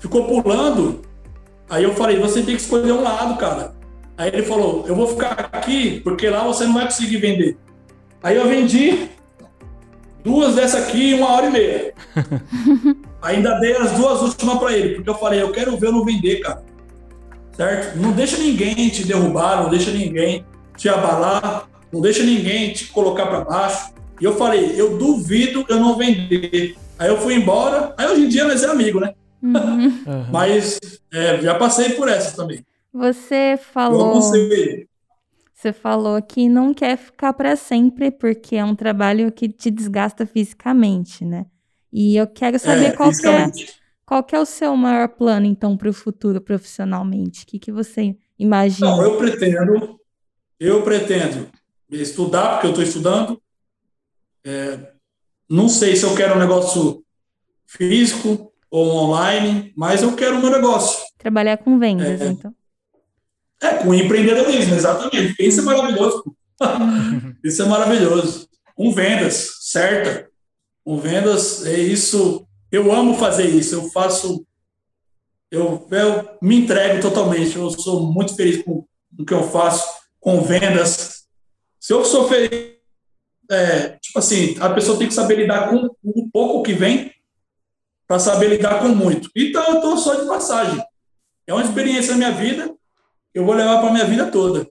ficou pulando, Aí eu falei, você tem que escolher um lado, cara. Aí ele falou, eu vou ficar aqui porque lá você não vai conseguir vender. Aí eu vendi duas dessa aqui em uma hora e meia. Ainda dei as duas últimas para ele, porque eu falei, eu quero ver eu não vender, cara. Certo? Não deixa ninguém te derrubar, não deixa ninguém te abalar, não deixa ninguém te colocar para baixo. E eu falei, eu duvido eu não vender. Aí eu fui embora, aí hoje em dia nós é amigo, né? Uhum. Mas é, já passei por essa também. Você falou. Você falou que não quer ficar para sempre porque é um trabalho que te desgasta fisicamente, né? E eu quero saber é, qual, que é, qual que é o seu maior plano, então, para o futuro profissionalmente. O que, que você imagina? Não, eu pretendo, eu pretendo estudar, porque eu estou estudando. É, não sei se eu quero um negócio físico, ou online, mas eu quero o meu negócio. Trabalhar com vendas, é, então. É, com empreendedorismo, exatamente. Isso é maravilhoso. isso é maravilhoso. Com vendas, certa. Com vendas, é isso. Eu amo fazer isso. Eu faço. Eu, eu me entrego totalmente. Eu sou muito feliz com o que eu faço, com vendas. Se eu sou feliz, é, tipo assim, a pessoa tem que saber lidar com o pouco que vem para saber lidar com muito. Então, eu estou só de passagem. É uma experiência na minha vida eu vou levar para minha vida toda.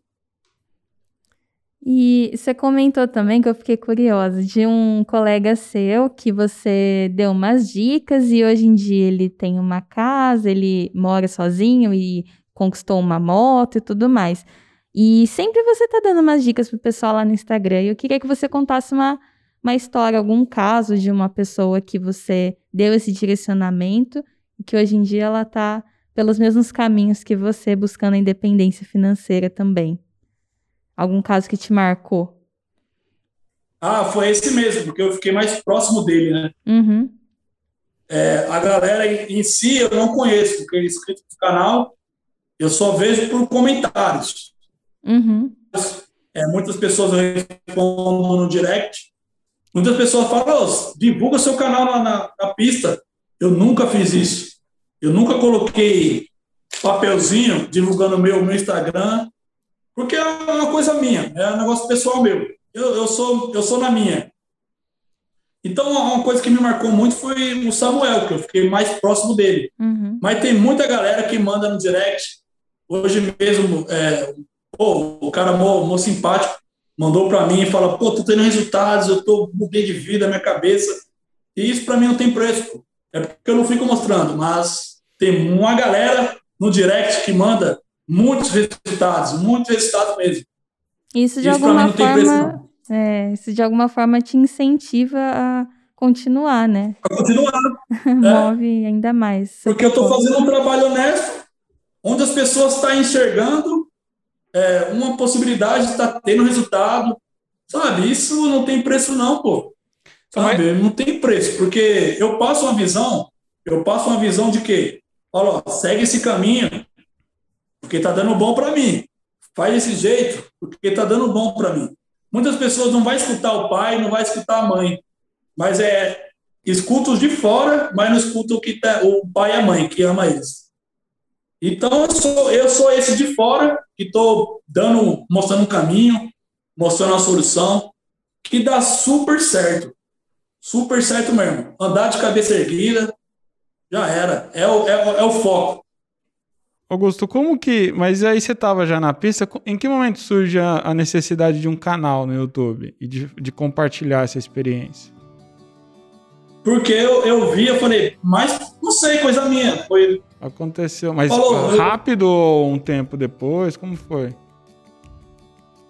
E você comentou também que eu fiquei curiosa de um colega seu que você deu umas dicas e hoje em dia ele tem uma casa, ele mora sozinho e conquistou uma moto e tudo mais. E sempre você tá dando umas dicas pro pessoal lá no Instagram. E eu queria que você contasse uma uma história, algum caso de uma pessoa que você deu esse direcionamento e que hoje em dia ela está pelos mesmos caminhos que você, buscando a independência financeira também. Algum caso que te marcou? Ah, foi esse mesmo, porque eu fiquei mais próximo dele, né? Uhum. É, a galera em si eu não conheço, porque é inscrito no canal, eu só vejo por comentários. Uhum. É, muitas pessoas respondem no direct. Muitas pessoas falam, oh, divulga seu canal na, na, na pista. Eu nunca fiz isso. Eu nunca coloquei papelzinho divulgando meu meu Instagram, porque é uma coisa minha, é um negócio pessoal meu. Eu, eu sou eu sou na minha. Então, uma coisa que me marcou muito foi o Samuel, que eu fiquei mais próximo dele. Uhum. Mas tem muita galera que manda no direct. Hoje mesmo, é, pô, o cara mó, mó simpático mandou para mim e fala: pô, tô tendo resultados, eu tô mudei de vida, minha cabeça. E isso para mim não tem preço. Pô. É porque eu não fico mostrando, mas tem uma galera no direct que manda muitos resultados, muitos resultados mesmo. Isso de isso alguma forma é, isso de alguma forma te incentiva a continuar, né? A continuar. Move é. ainda mais. Porque eu estou fazendo um trabalho honesto, onde as pessoas estão tá enxergando é, uma possibilidade de estar tá tendo resultado. Sabe? Isso não tem preço, não, pô. Sabe? Não tem preço, porque eu passo uma visão, eu passo uma visão de que, olha, ó, segue esse caminho, porque tá dando bom para mim. Faz desse jeito, porque tá dando bom para mim. Muitas pessoas não vão escutar o pai, não vai escutar a mãe, mas é escuta os de fora, mas não escuta o que tá, o pai e a mãe que ama eles. Então eu sou eu sou esse de fora que estou dando, mostrando um caminho, mostrando uma solução que dá super certo, super certo mesmo. Andar de cabeça erguida já era, é o, é, é o foco. Augusto, como que. Mas aí você estava já na pista, em que momento surge a, a necessidade de um canal no YouTube e de, de compartilhar essa experiência? Porque eu, eu vi, eu falei, mas não sei, coisa minha. Foi. Aconteceu, mas Falou, rápido eu... ou um tempo depois? Como foi?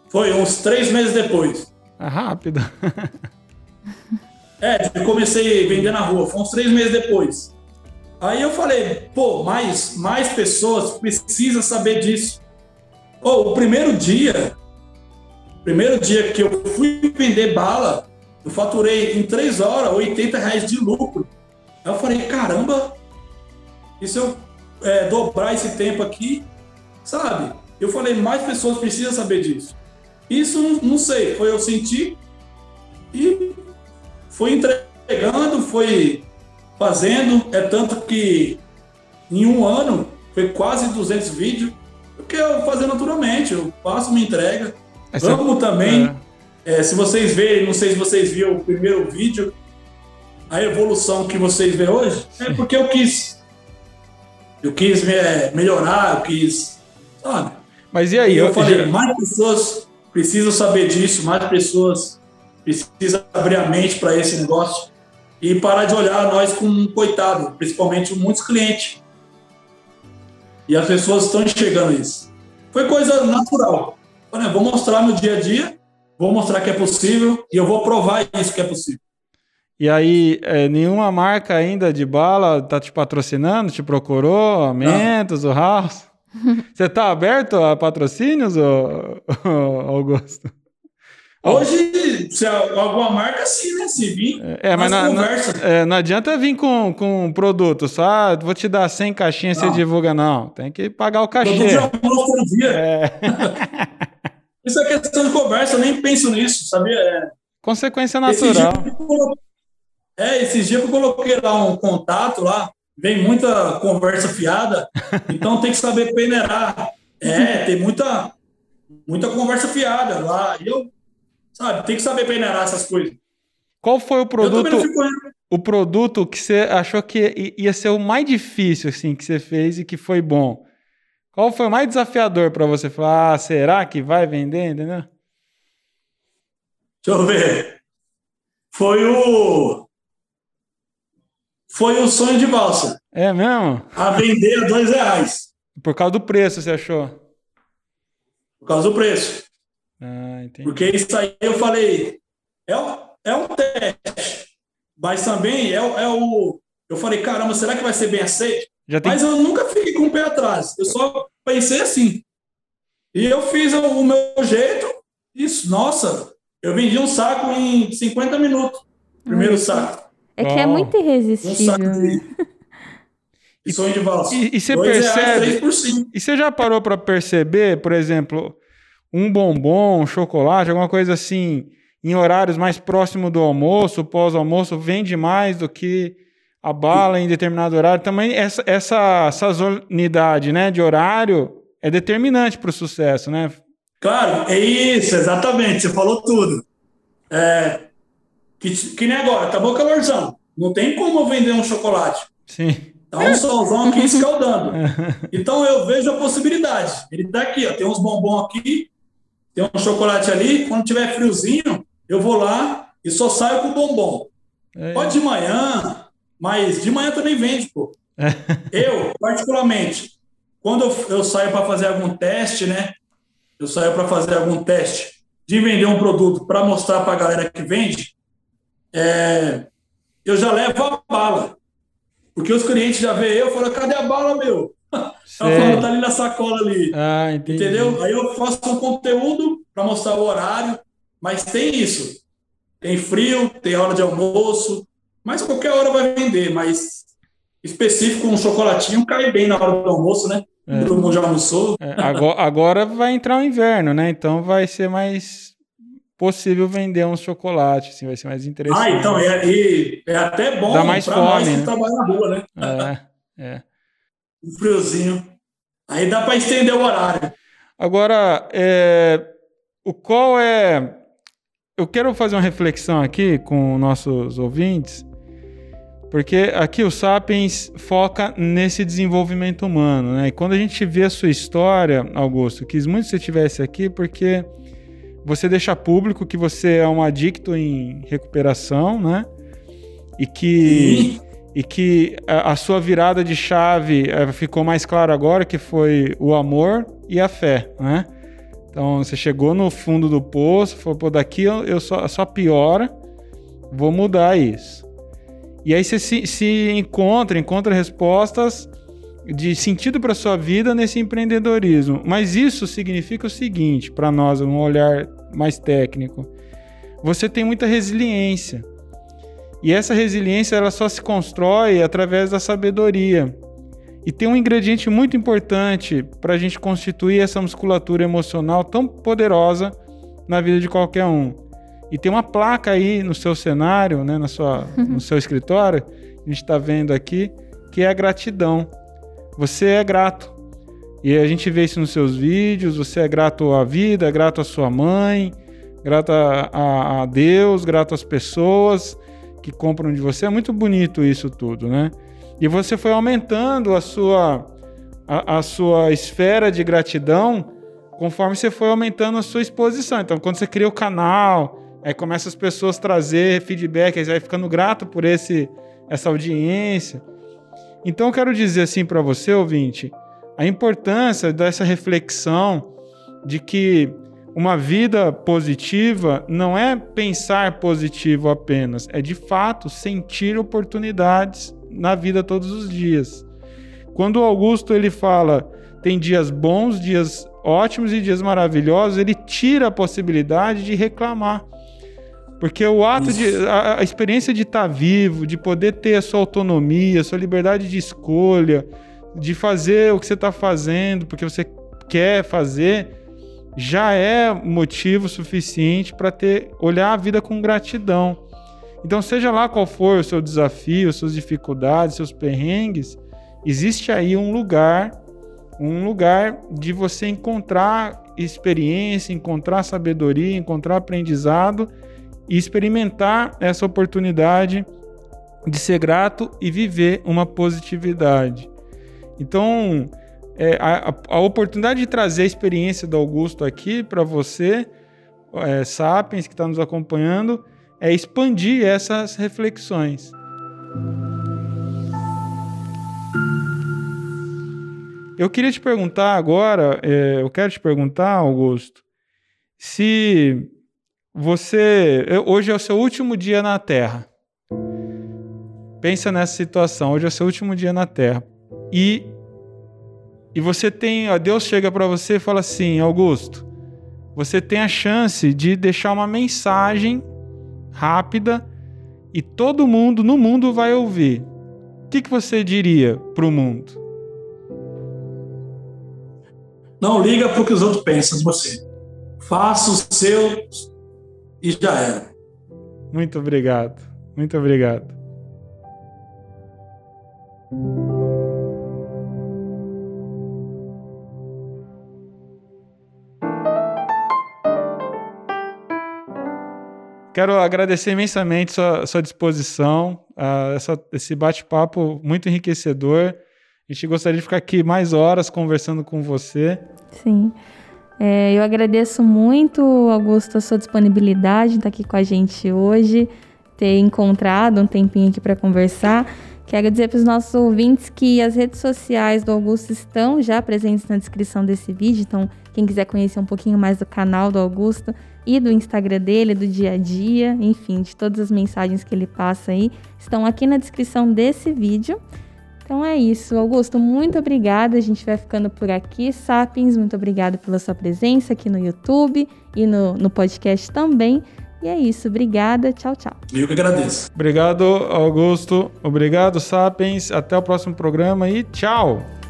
Foi uns três meses depois. É rápido. é, eu comecei a vender na rua, foi uns três meses depois. Aí eu falei, pô, mais, mais pessoas precisam saber disso. Pô, o primeiro dia, primeiro dia que eu fui vender bala, eu faturei em três horas 80 reais de lucro. Aí eu falei, caramba, e se eu é, dobrar esse tempo aqui, sabe? Eu falei, mais pessoas precisam saber disso. Isso, não sei, foi eu senti e foi entregando, foi fazendo. É tanto que em um ano foi quase 200 vídeos, porque eu fazer naturalmente, eu faço minha entrega. Essa... Amo também. É. É, se vocês verem, não sei se vocês viram o primeiro vídeo, a evolução que vocês vê hoje, é porque eu quis. Eu quis me, melhorar, eu quis. Sabe? Mas e aí? eu, eu falei, já... mais pessoas precisam saber disso, mais pessoas precisam abrir a mente para esse negócio e parar de olhar nós como um coitado, principalmente muitos clientes. E as pessoas estão enxergando isso. Foi coisa natural. Vou mostrar no dia a dia, vou mostrar que é possível e eu vou provar isso que é possível. E aí, é, nenhuma marca ainda de bala tá te patrocinando, te procurou, a Mentos, o House? Você tá aberto a patrocínios, Augusto? Hoje, se alguma marca, sim, né? Se vir, é, mas não, não, é, não, adianta vir com, com produto, só ah, vou te dar 100 caixinhas e você divulga, não. Tem que pagar o cachê. Produto dia. É. Isso é questão de conversa, eu nem penso nisso, sabia? É. Consequência natural. Esse é, esses dias eu coloquei lá um contato lá, vem muita conversa fiada, então tem que saber peneirar. É, tem muita, muita conversa fiada lá. Eu Sabe? Tem que saber peneirar essas coisas. Qual foi o produto? O produto que você achou que ia ser o mais difícil, assim, que você fez e que foi bom? Qual foi o mais desafiador para você falar, ah, será que vai vender, entendeu? Deixa eu ver. Foi o. Foi o sonho de balsa. É mesmo? A vender a dois reais. Por causa do preço, você achou? Por causa do preço. Ah, Porque isso aí eu falei, é, é um teste, mas também é, é o. Eu falei, caramba, será que vai ser bem aceito? Tem... Mas eu nunca fiquei com o pé atrás, eu só pensei assim. E eu fiz o meu jeito, isso, nossa, eu vendi um saco em 50 minutos, primeiro saco. É que é muito irresistível. Né? E sonho de valsa. E, e você percebe. e você já parou para perceber, por exemplo, um bombom, um chocolate, alguma coisa assim, em horários mais próximos do almoço, pós-almoço, vende mais do que a bala em determinado horário. Também essa, essa sazonidade né, de horário é determinante para o sucesso, né? Claro, é isso, exatamente. Você falou tudo. É, que, que nem agora, tá bom calorzão. Não tem como vender um chocolate. Sim. Tá um solzão aqui escaldando. Então eu vejo a possibilidade. Ele tá aqui, ó, tem uns bombons aqui, tem um chocolate ali. Quando tiver friozinho, eu vou lá e só saio com bombom. É. Pode de manhã, mas de manhã também vende, pô. Eu, particularmente, quando eu, eu saio para fazer algum teste, né? Eu saio para fazer algum teste de vender um produto para mostrar para a galera que vende, é, eu já levo a bala. Porque os clientes já veem eu e falam, cadê a bala, meu? Ela falou, tá ali na sacola ali. Ah. Entendeu? Aí eu faço um conteúdo para mostrar o horário, mas tem isso. Tem frio, tem hora de almoço, mas qualquer hora vai vender, mas específico, um chocolatinho cai bem na hora do almoço, né? É. Todo mundo já almoçou. É, agora, agora vai entrar o inverno, né? Então vai ser mais possível vender um chocolate, assim, vai ser mais interessante. Ah, então, é, é até bom para mais nós que né? trabalham na rua, né? É, é. Um friozinho. Aí dá para estender o horário. Agora, é, o qual é... Eu quero fazer uma reflexão aqui com nossos ouvintes, porque aqui o Sapiens foca nesse desenvolvimento humano, né? E quando a gente vê a sua história, Augusto, quis muito que você estivesse aqui, porque você deixa público que você é um adicto em recuperação, né? E que, e que a, a, sua virada de chave é, ficou mais clara agora, que foi o amor e a fé, né? Então você chegou no fundo do poço, falou, pô, daqui eu, eu só, só piora, vou mudar isso. E aí você se, se encontra, encontra respostas de sentido para sua vida nesse empreendedorismo. Mas isso significa o seguinte, para nós, um olhar mais técnico. Você tem muita resiliência. E essa resiliência ela só se constrói através da sabedoria. E tem um ingrediente muito importante para a gente constituir essa musculatura emocional tão poderosa na vida de qualquer um. E tem uma placa aí no seu cenário, né, na sua, no seu escritório, a gente está vendo aqui, que é a gratidão. Você é grato. E a gente vê isso nos seus vídeos. Você é grato à vida, é grato à sua mãe, grato a, a, Deus, grato às pessoas que compram de você. É muito bonito isso tudo, né? E você foi aumentando a sua, a, a, sua esfera de gratidão conforme você foi aumentando a sua exposição. Então, quando você cria o canal, aí começa as pessoas trazer feedback, aí você vai ficando grato por esse, essa audiência. Então eu quero dizer assim para você, ouvinte, a importância dessa reflexão de que uma vida positiva não é pensar positivo apenas, é de fato sentir oportunidades na vida todos os dias. Quando Augusto ele fala tem dias bons, dias ótimos e dias maravilhosos, ele tira a possibilidade de reclamar. Porque o ato Isso. de. A, a, experiência de estar tá vivo, de poder ter a sua autonomia, a sua liberdade de escolha, de fazer o que você está fazendo, porque você quer fazer, já é motivo suficiente para ter olhar a vida com gratidão. Então, seja lá qual for o seu desafio, suas dificuldades, seus perrengues, existe aí um lugar, um lugar de você encontrar experiência, encontrar sabedoria, encontrar aprendizado e experimentar essa oportunidade de ser grato e viver uma positividade. Então, é, a, a, oportunidade de trazer a experiência do Augusto aqui para você, é, Sapiens, que está nos acompanhando, é expandir essas reflexões. Eu queria te perguntar agora, é, eu quero te perguntar, Augusto, se você. Hoje é o seu último dia na Terra. Pensa nessa situação. Hoje é o seu último dia na Terra. E, e você tem. Ó, Deus chega para você e fala assim: Augusto, você tem a chance de deixar uma mensagem rápida e todo mundo no mundo vai ouvir, o que, que você diria para o mundo? Não liga para o que os outros pensam de você. Faça o seu e já era. Muito obrigado. Muito obrigado. Quero agradecer imensamente sua, sua disposição, uh, essa, esse bate-papo muito enriquecedor. A gente gostaria de ficar aqui mais horas conversando com você. Sim. É, eu agradeço muito, Augusto, a sua disponibilidade de estar aqui com a gente hoje, ter encontrado um tempinho aqui para conversar. Quero dizer para os nossos ouvintes que as redes sociais do Augusto estão já presentes na descrição desse vídeo, então quem quiser conhecer um pouquinho mais do canal do Augusto, e do Instagram dele, do dia a dia, enfim, de todas as mensagens que ele passa aí, estão aqui na descrição desse vídeo. Então é isso, Augusto, muito obrigada. A gente vai ficando por aqui. Sapiens, muito obrigado pela sua presença aqui no YouTube e no, no podcast também. E é isso, obrigada, tchau, tchau. Eu que agradeço. Obrigado, Augusto. Obrigado, Sapiens. Até o próximo programa e tchau.